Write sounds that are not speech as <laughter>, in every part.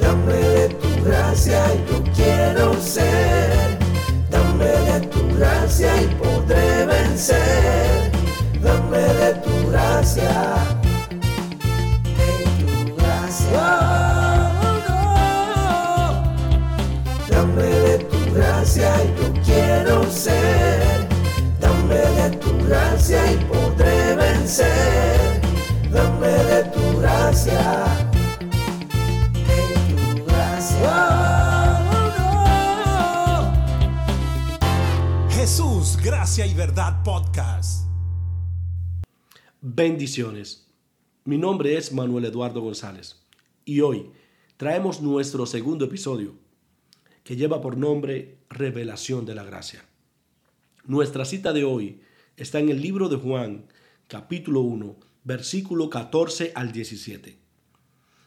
Dame de tu gracia y yo quiero ser. Dame de tu gracia y podré vencer. Dame de tu gracia. De tu gracia. Dame de tu gracia y yo quiero ser. Dame de tu gracia y podré vencer. Dame de tu gracia. Y Verdad Podcast. Bendiciones. Mi nombre es Manuel Eduardo González y hoy traemos nuestro segundo episodio que lleva por nombre Revelación de la Gracia. Nuestra cita de hoy está en el libro de Juan, capítulo 1, versículo 14 al 17.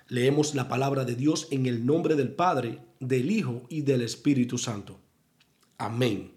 Leemos la palabra de Dios en el nombre del Padre, del Hijo y del Espíritu Santo. Amén.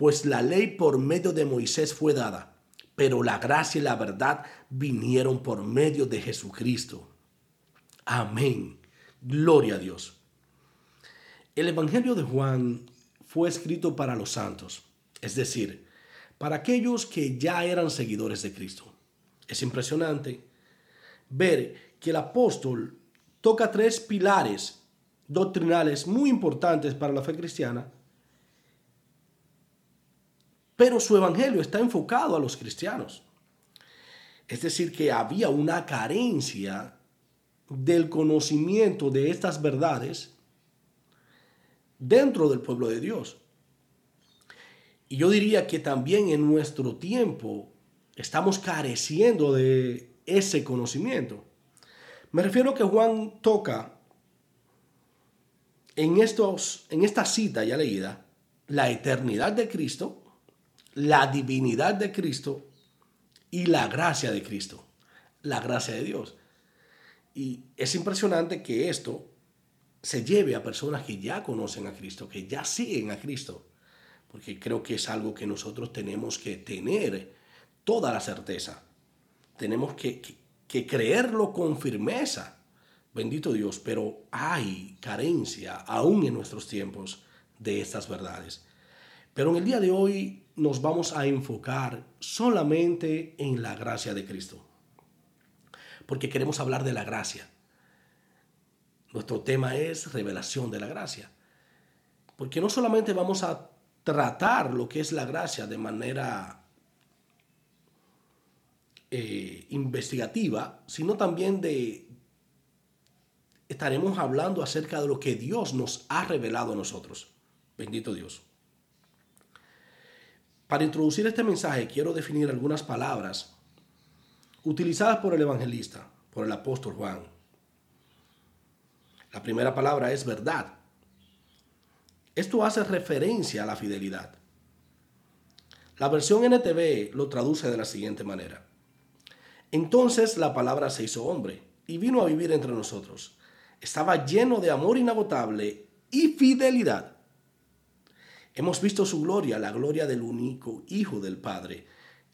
Pues la ley por medio de Moisés fue dada, pero la gracia y la verdad vinieron por medio de Jesucristo. Amén. Gloria a Dios. El Evangelio de Juan fue escrito para los santos, es decir, para aquellos que ya eran seguidores de Cristo. Es impresionante ver que el apóstol toca tres pilares doctrinales muy importantes para la fe cristiana, pero su evangelio está enfocado a los cristianos. Es decir, que había una carencia del conocimiento de estas verdades dentro del pueblo de Dios. Y yo diría que también en nuestro tiempo estamos careciendo de ese conocimiento. Me refiero a que Juan toca en, estos, en esta cita ya leída la eternidad de Cristo, la divinidad de Cristo y la gracia de Cristo, la gracia de Dios. Y es impresionante que esto se lleve a personas que ya conocen a Cristo, que ya siguen a Cristo, porque creo que es algo que nosotros tenemos que tener toda la certeza. Tenemos que, creerlo con firmeza. Bendito Dios, pero hay carencia aún en nuestros tiempos de estas verdades. Pero en el día de hoy nos vamos a enfocar solamente en la gracia de Cristo. Porque queremos hablar de la gracia. Nuestro tema es revelación de la gracia. Porque no solamente vamos a tratar lo que es la gracia de manera eh, investigativa, sino también de... Estaremos hablando acerca de lo que Dios nos ha revelado a nosotros. Bendito Dios. Para introducir este mensaje quiero definir algunas palabras utilizadas por el evangelista, por el apóstol Juan. La primera palabra es verdad. Esto hace referencia a la fidelidad. La versión NTV lo traduce de la siguiente manera. Entonces la palabra se hizo hombre y vino a vivir entre nosotros. Estaba lleno de amor inagotable y fidelidad. Hemos visto su gloria, la gloria del único Hijo del Padre.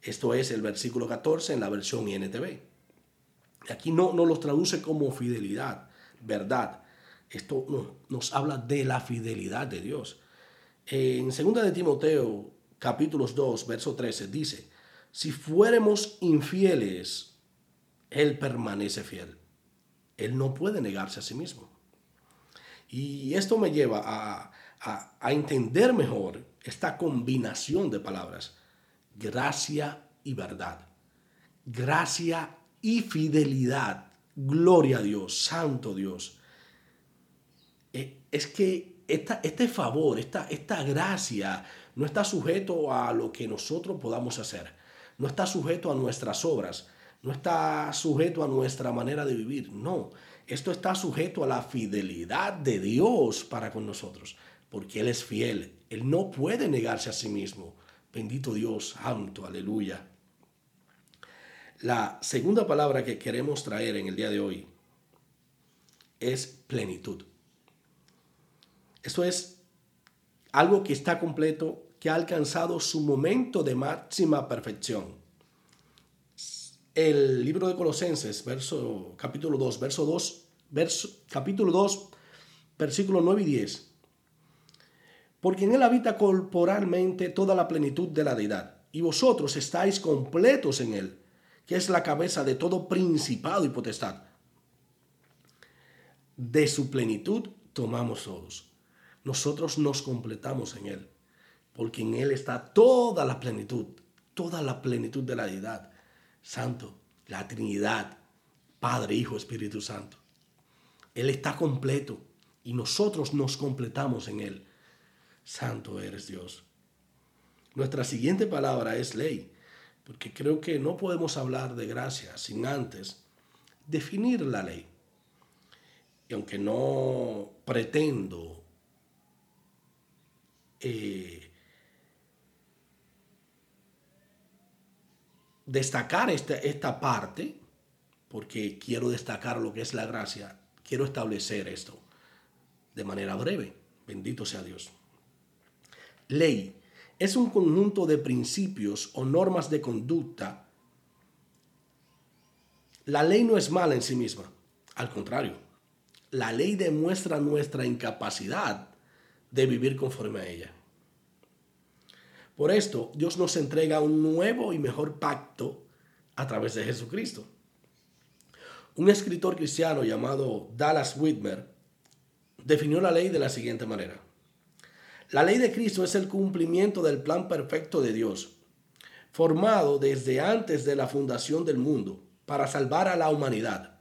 Esto es el versículo 14 en la versión INTV. Aquí no, no los traduce como fidelidad, verdad. Esto no, nos habla de la fidelidad de Dios. En 2 de Timoteo, capítulos 2, verso 13, dice, si fuéramos infieles, Él permanece fiel. Él no puede negarse a sí mismo. Y esto me lleva a, a, entender mejor esta combinación de palabras, gracia y verdad. Gracia y fidelidad. Gloria a Dios, santo Dios. Eh, es que esta, este favor, esta, esta gracia no está sujeto a lo que nosotros podamos hacer, no está sujeto a nuestras obras, no está sujeto a nuestra manera de vivir, no, Esto está sujeto a la fidelidad de Dios para con nosotros, porque Él es fiel. Él no puede negarse a sí mismo. Bendito Dios, santo, aleluya. La segunda palabra que queremos traer en el día de hoy es plenitud. Esto es algo que está completo, que ha alcanzado su momento de máxima perfección. El libro de Colosenses, verso, capítulo 2, verso 2, verso, capítulo 2, versículo 9 y 10. Porque en él habita corporalmente toda la plenitud de la deidad, y vosotros estáis completos en él, que es la cabeza de todo principado y potestad. De su plenitud tomamos todos. Nosotros nos completamos en él, porque en él está toda la plenitud, toda la plenitud de la deidad. Santo, la Trinidad, Padre, Hijo, Espíritu Santo. Él está completo y nosotros nos completamos en Él. Santo eres Dios. Nuestra siguiente palabra es ley, porque creo que no podemos hablar de gracia sin antes definir la ley. Y aunque no pretendo eh, destacar esta, esta parte, porque quiero destacar lo que es la gracia, quiero establecer esto de manera breve. Bendito sea Dios. Ley es un conjunto de principios o normas de conducta. La ley no es mala en sí misma, al contrario, la ley demuestra nuestra incapacidad de vivir conforme a ella. Por esto, Dios nos entrega un nuevo y mejor pacto a través de Jesucristo. Un escritor cristiano llamado Dallas Whitmer definió la ley de la siguiente manera. La ley de Cristo es el cumplimiento del plan perfecto de Dios, formado desde antes de la fundación del mundo para salvar a la humanidad.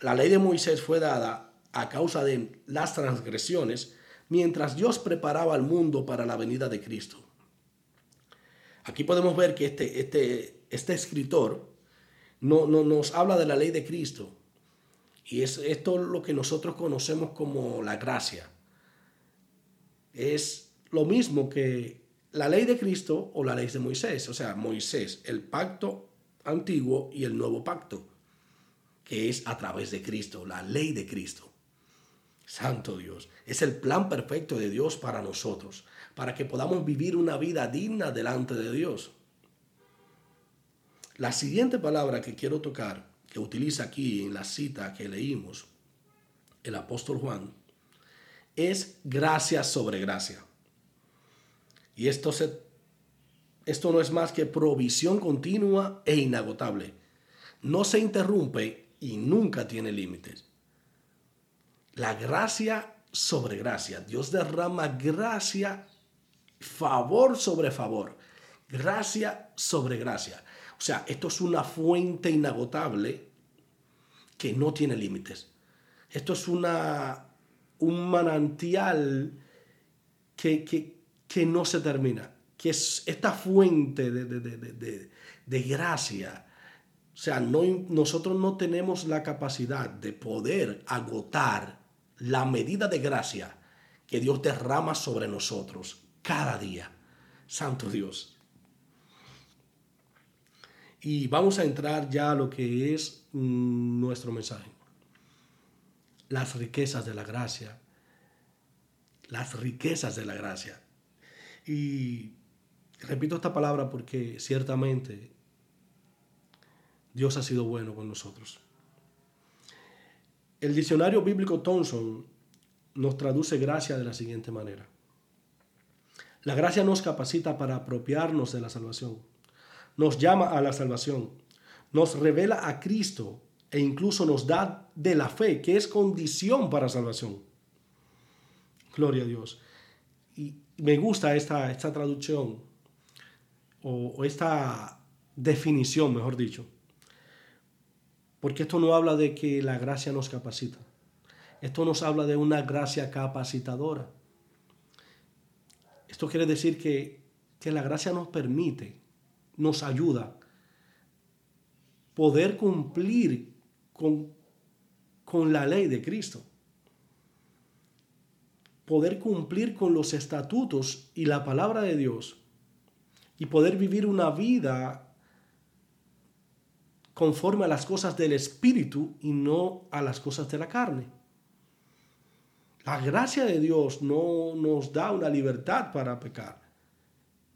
La ley de Moisés fue dada a causa de las transgresiones mientras Dios preparaba el mundo para la venida de Cristo. Aquí podemos ver que este, este, este escritor no, nos habla de la ley de Cristo. Y es esto lo que nosotros conocemos como la gracia. Es lo mismo que la ley de Cristo o la ley de Moisés. O sea, Moisés, el pacto antiguo y el nuevo pacto, que es a través de Cristo, la ley de Cristo. Santo Dios, es el plan perfecto de Dios para nosotros, para que podamos vivir una vida digna delante de Dios. La siguiente palabra que quiero tocar, que utiliza aquí en la cita que leímos, el apóstol Juan, es gracia sobre gracia. Y esto, se, esto no es más que provisión continua e inagotable. No se interrumpe y nunca tiene límites. La gracia sobre gracia. Dios derrama gracia, favor sobre favor. Gracia sobre gracia. O sea, esto es una fuente inagotable que no tiene límites. Esto es una, un manantial que, que, no se termina, que es esta fuente de, de, de, gracia. O sea, no, nosotros no tenemos la capacidad de poder agotar la medida de gracia que Dios derrama sobre nosotros cada día. Santo Dios. Y vamos a entrar ya a lo que es mm, nuestro mensaje. Las riquezas de la gracia. Las riquezas de la gracia. Y repito esta palabra porque ciertamente Dios ha sido bueno con nosotros. El diccionario bíblico Thompson nos traduce gracia de la siguiente manera. La gracia nos capacita para apropiarnos de la salvación nos llama a la salvación, nos revela a Cristo e incluso nos da de la fe, que es condición para salvación. Gloria a Dios. Y me gusta esta, esta traducción o, o esta definición, mejor dicho, porque esto no habla de que la gracia nos capacita. Esto nos habla de una gracia capacitadora. Esto quiere decir que, que la gracia nos permite nos ayuda poder cumplir con con la ley de Cristo. Poder cumplir con los estatutos y la palabra de Dios y poder vivir una vida conforme a las cosas del Espíritu y no a las cosas de la carne. La gracia de Dios no nos da una libertad para pecar.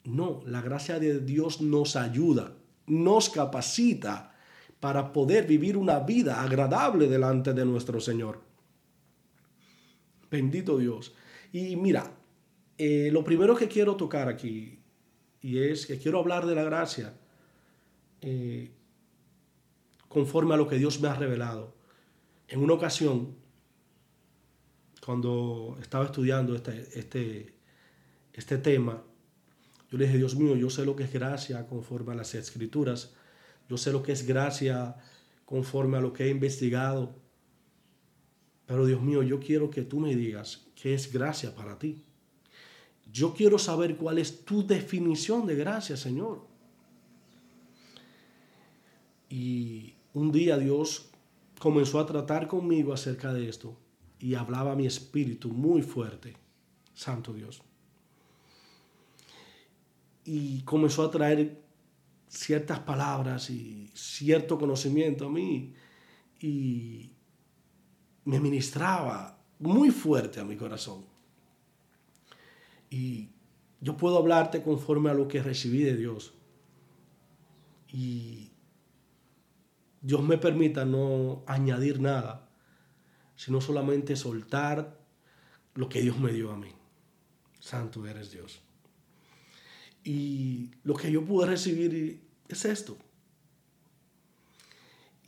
No, la gracia de Dios nos ayuda, nos capacita para poder vivir una vida agradable delante de nuestro Señor. Bendito Dios. Y mira, eh, lo primero que quiero tocar aquí, y es que quiero hablar de la gracia eh, conforme a lo que Dios me ha revelado. En una ocasión, cuando estaba estudiando este, este, este tema, yo le dije, Dios mío, yo sé lo que es gracia conforme a las escrituras, yo sé lo que es gracia conforme a lo que he investigado, pero Dios mío, yo quiero que tú me digas qué es gracia para ti. Yo quiero saber cuál es tu definición de gracia, Señor. Y un día Dios comenzó a tratar conmigo acerca de esto y hablaba mi espíritu muy fuerte, Santo Dios. Y comenzó a traer ciertas palabras y cierto conocimiento a mí y me ministraba muy fuerte a mi corazón. Y yo puedo hablarte conforme a lo que recibí de Dios. Y Dios me permita no añadir nada, sino solamente soltar lo que Dios me dio a mí. Santo eres Dios. Y lo que yo pude recibir es esto.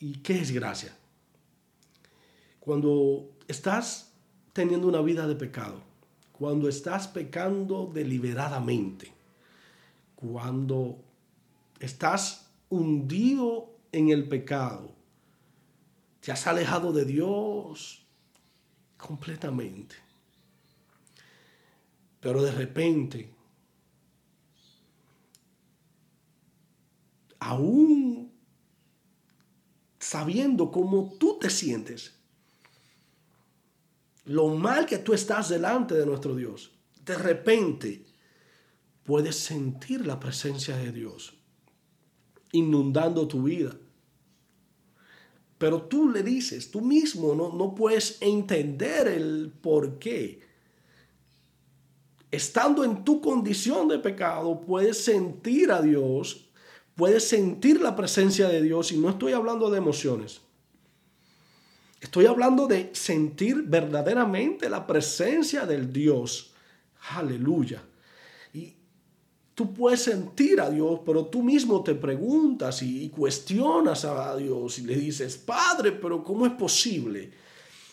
¿Y qué es gracia? Cuando estás teniendo una vida de pecado, cuando estás pecando deliberadamente, cuando estás hundido en el pecado, te has alejado de Dios completamente. Pero de repente, aún sabiendo cómo tú te sientes, lo mal que tú estás delante de nuestro Dios, de repente puedes sentir la presencia de Dios inundando tu vida. Pero tú le dices, tú mismo no, no puedes entender el por qué. Estando en tu condición de pecado, puedes sentir a Dios, puedes sentir la presencia de Dios, y no estoy hablando de emociones. Estoy hablando de sentir verdaderamente la presencia del Dios. Aleluya. Y tú puedes sentir a Dios, pero tú mismo te preguntas y, cuestionas a Dios y le dices, Padre, pero ¿cómo es posible?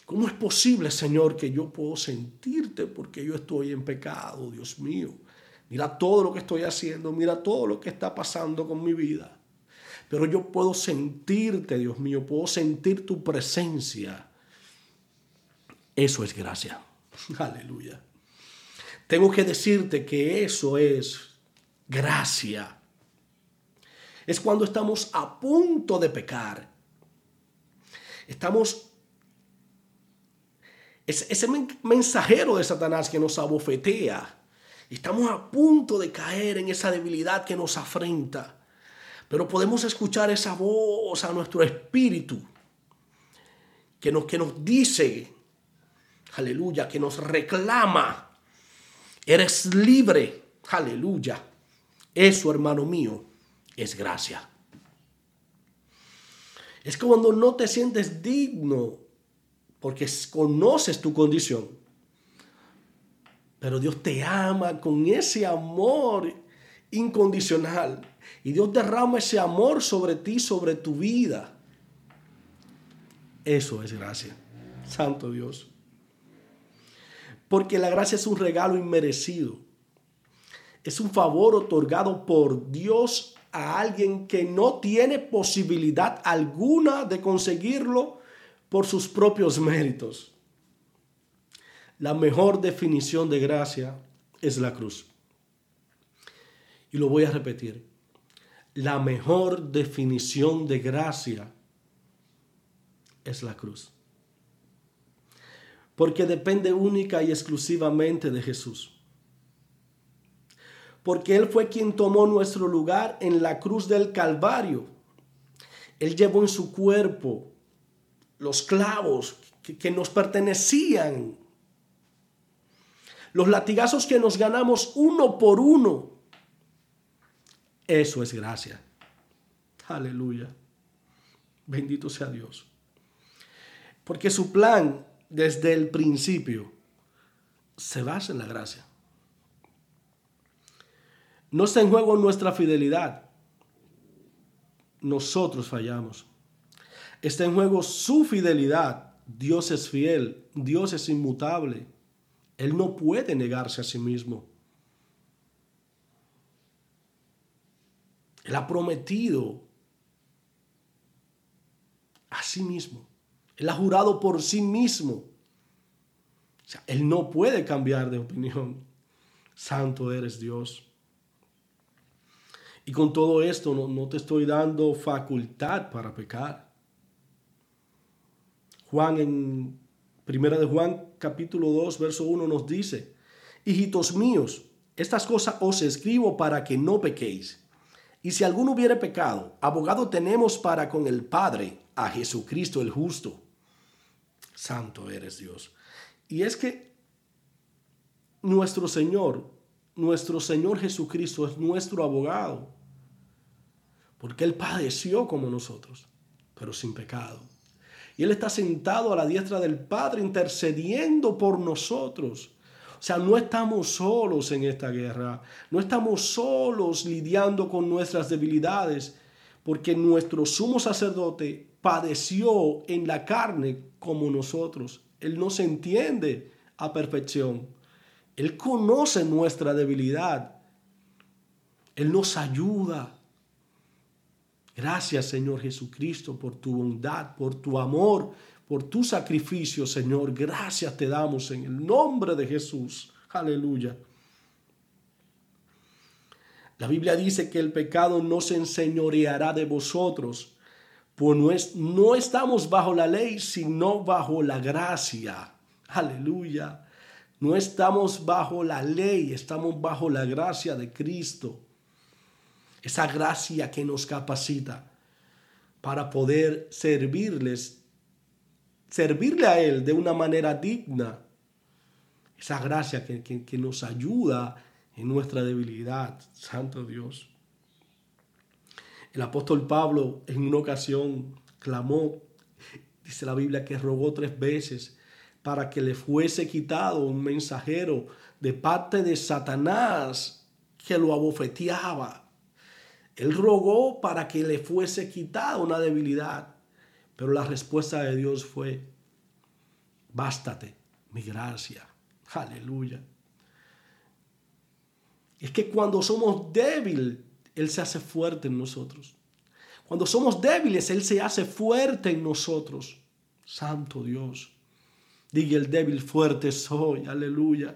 ¿Cómo es posible, Señor, que yo puedo sentirte porque yo estoy en pecado, Dios mío? Mira todo lo que estoy haciendo, mira todo lo que está pasando con mi vida. Pero yo puedo sentirte, Dios mío, puedo sentir tu presencia. Eso es gracia. <laughs> Aleluya. Tengo que decirte que eso es gracia. Es cuando estamos a punto de pecar. Estamos... Es ese mensajero de Satanás que nos abofetea. Estamos a punto de caer en esa debilidad que nos afrenta. Pero podemos escuchar esa voz a nuestro espíritu que nos, que nos dice, aleluya, que nos reclama, eres libre, aleluya. Eso, hermano mío, es gracia. Es cuando no te sientes digno porque conoces tu condición. Pero Dios te ama con ese amor incondicional. Y Dios derrama ese amor sobre ti, sobre tu vida. Eso es gracia. Santo Dios. Porque la gracia es un regalo inmerecido. Es un favor otorgado por Dios a alguien que no tiene posibilidad alguna de conseguirlo por sus propios méritos. La mejor definición de gracia es la cruz. Y lo voy a repetir. La mejor definición de gracia es la cruz. porque depende única y exclusivamente de Jesús. Porque Él fue quien tomó nuestro lugar en la cruz del Calvario. Él llevó en su cuerpo los clavos que, que nos pertenecían, los latigazos que nos ganamos uno por uno. Eso es gracia. Aleluya. Bendito sea Dios. Porque su plan desde el principio se basa en la gracia. No está en juego nuestra fidelidad. Nosotros fallamos. Está en juego su fidelidad. Dios es fiel. Dios es inmutable. Él no puede negarse a sí mismo. Él ha prometido a sí mismo. Él ha jurado por sí mismo. O sea, él no puede cambiar de opinión. Santo eres Dios. Y con todo esto no, no, te estoy dando facultad para pecar. Juan en Primera de Juan capítulo 2 verso 1 nos dice, hijitos míos, estas cosas os escribo para que no pequéis. Y si alguno hubiere pecado, abogado tenemos para con el Padre, a Jesucristo el justo. Santo eres Dios. Y es que nuestro Señor, nuestro Señor Jesucristo es nuestro abogado, porque Él padeció como nosotros, pero sin pecado. Y Él está sentado a la diestra del Padre intercediendo por nosotros. O sea, no estamos solos en esta guerra, no estamos solos lidiando con nuestras debilidades, porque nuestro sumo sacerdote padeció en la carne como nosotros. Él nos entiende a perfección. Él conoce nuestra debilidad. Él nos ayuda. Gracias Señor Jesucristo por tu bondad, por tu amor, por tu sacrificio, Señor. Gracias te damos en el nombre de Jesús. Aleluya. La Biblia dice que el pecado no se enseñoreará de vosotros, pues no, estamos bajo la ley, sino bajo la gracia. Aleluya. No estamos bajo la ley, estamos bajo la gracia de Cristo. Esa gracia que nos capacita para poder servirles servirle a Él de una manera digna. Esa gracia que, que, nos ayuda en nuestra debilidad, Santo Dios. El apóstol Pablo en una ocasión clamó, dice la Biblia, que rogó tres veces para que le fuese quitado un mensajero de parte de Satanás que lo abofeteaba. Él rogó para que le fuese quitada una debilidad. Pero la respuesta de Dios fue, bástate mi gracia. Aleluya. Es que cuando somos débiles, Él se hace fuerte en nosotros. Cuando somos débiles, Él se hace fuerte en nosotros. Santo Dios. Diga el débil fuerte soy. Aleluya.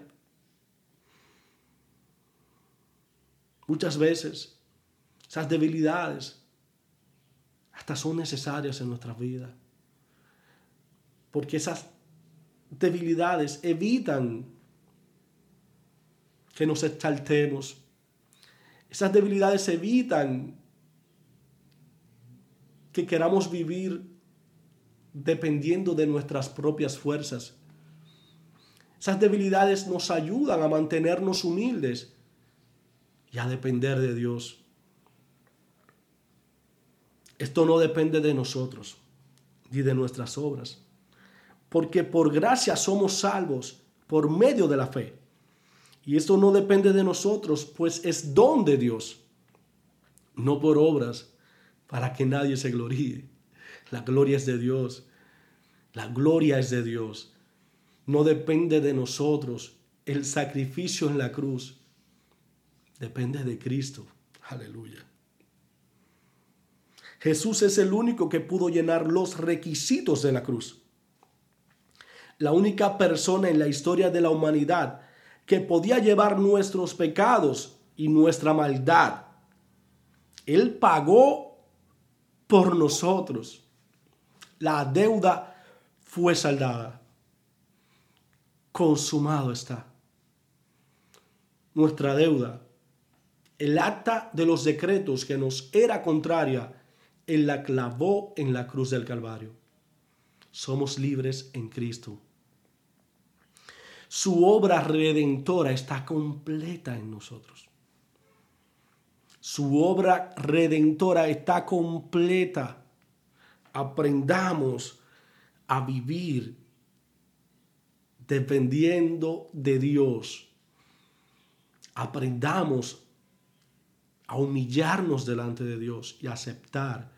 Muchas veces esas debilidades hasta son necesarias en nuestras vidas. Porque esas debilidades evitan que nos exaltemos. Esas debilidades evitan que queramos vivir dependiendo de nuestras propias fuerzas. Esas debilidades nos ayudan a mantenernos humildes y a depender de Dios. Esto no depende de nosotros ni de nuestras obras, porque por gracia somos salvos por medio de la fe. Y esto no depende de nosotros, pues es don de Dios, no por obras, para que nadie se gloríe. La gloria es de Dios. La gloria es de Dios. No depende de nosotros. El sacrificio en la cruz depende de Cristo. Aleluya. Jesús es el único que pudo llenar los requisitos de la cruz. La única persona en la historia de la humanidad que podía llevar nuestros pecados y nuestra maldad. Él pagó por nosotros. La deuda fue saldada. consumado está. Nuestra deuda, el acta de los decretos que nos era contraria, Él la clavó en la cruz del Calvario. Somos libres en Cristo. Su obra redentora está completa en nosotros. Su obra redentora está completa. Aprendamos a vivir dependiendo de Dios. Aprendamos a humillarnos delante de Dios y aceptar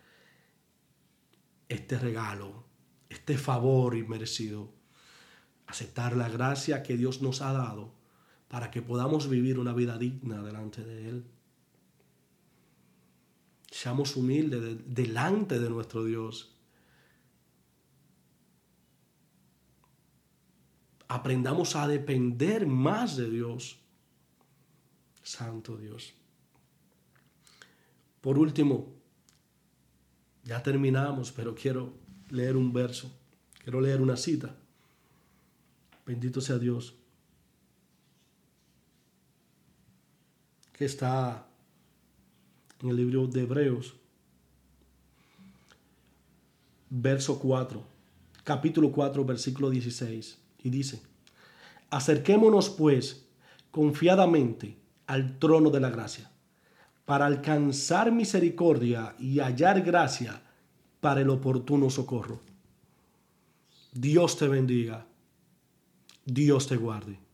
este regalo, este favor inmerecido. Aceptar la gracia que Dios nos ha dado para que podamos vivir una vida digna delante de Él. Seamos humildes delante de nuestro Dios. Aprendamos a depender más de Dios. Santo Dios. Por último, ya terminamos, pero quiero leer un verso, quiero leer una cita. Bendito sea Dios. Que está en el libro de Hebreos, verso 4, capítulo 4, versículo 16, y dice, acerquémonos pues confiadamente al trono de la gracia, para alcanzar misericordia y hallar gracia para el oportuno socorro. Dios te bendiga, Dios te guarde.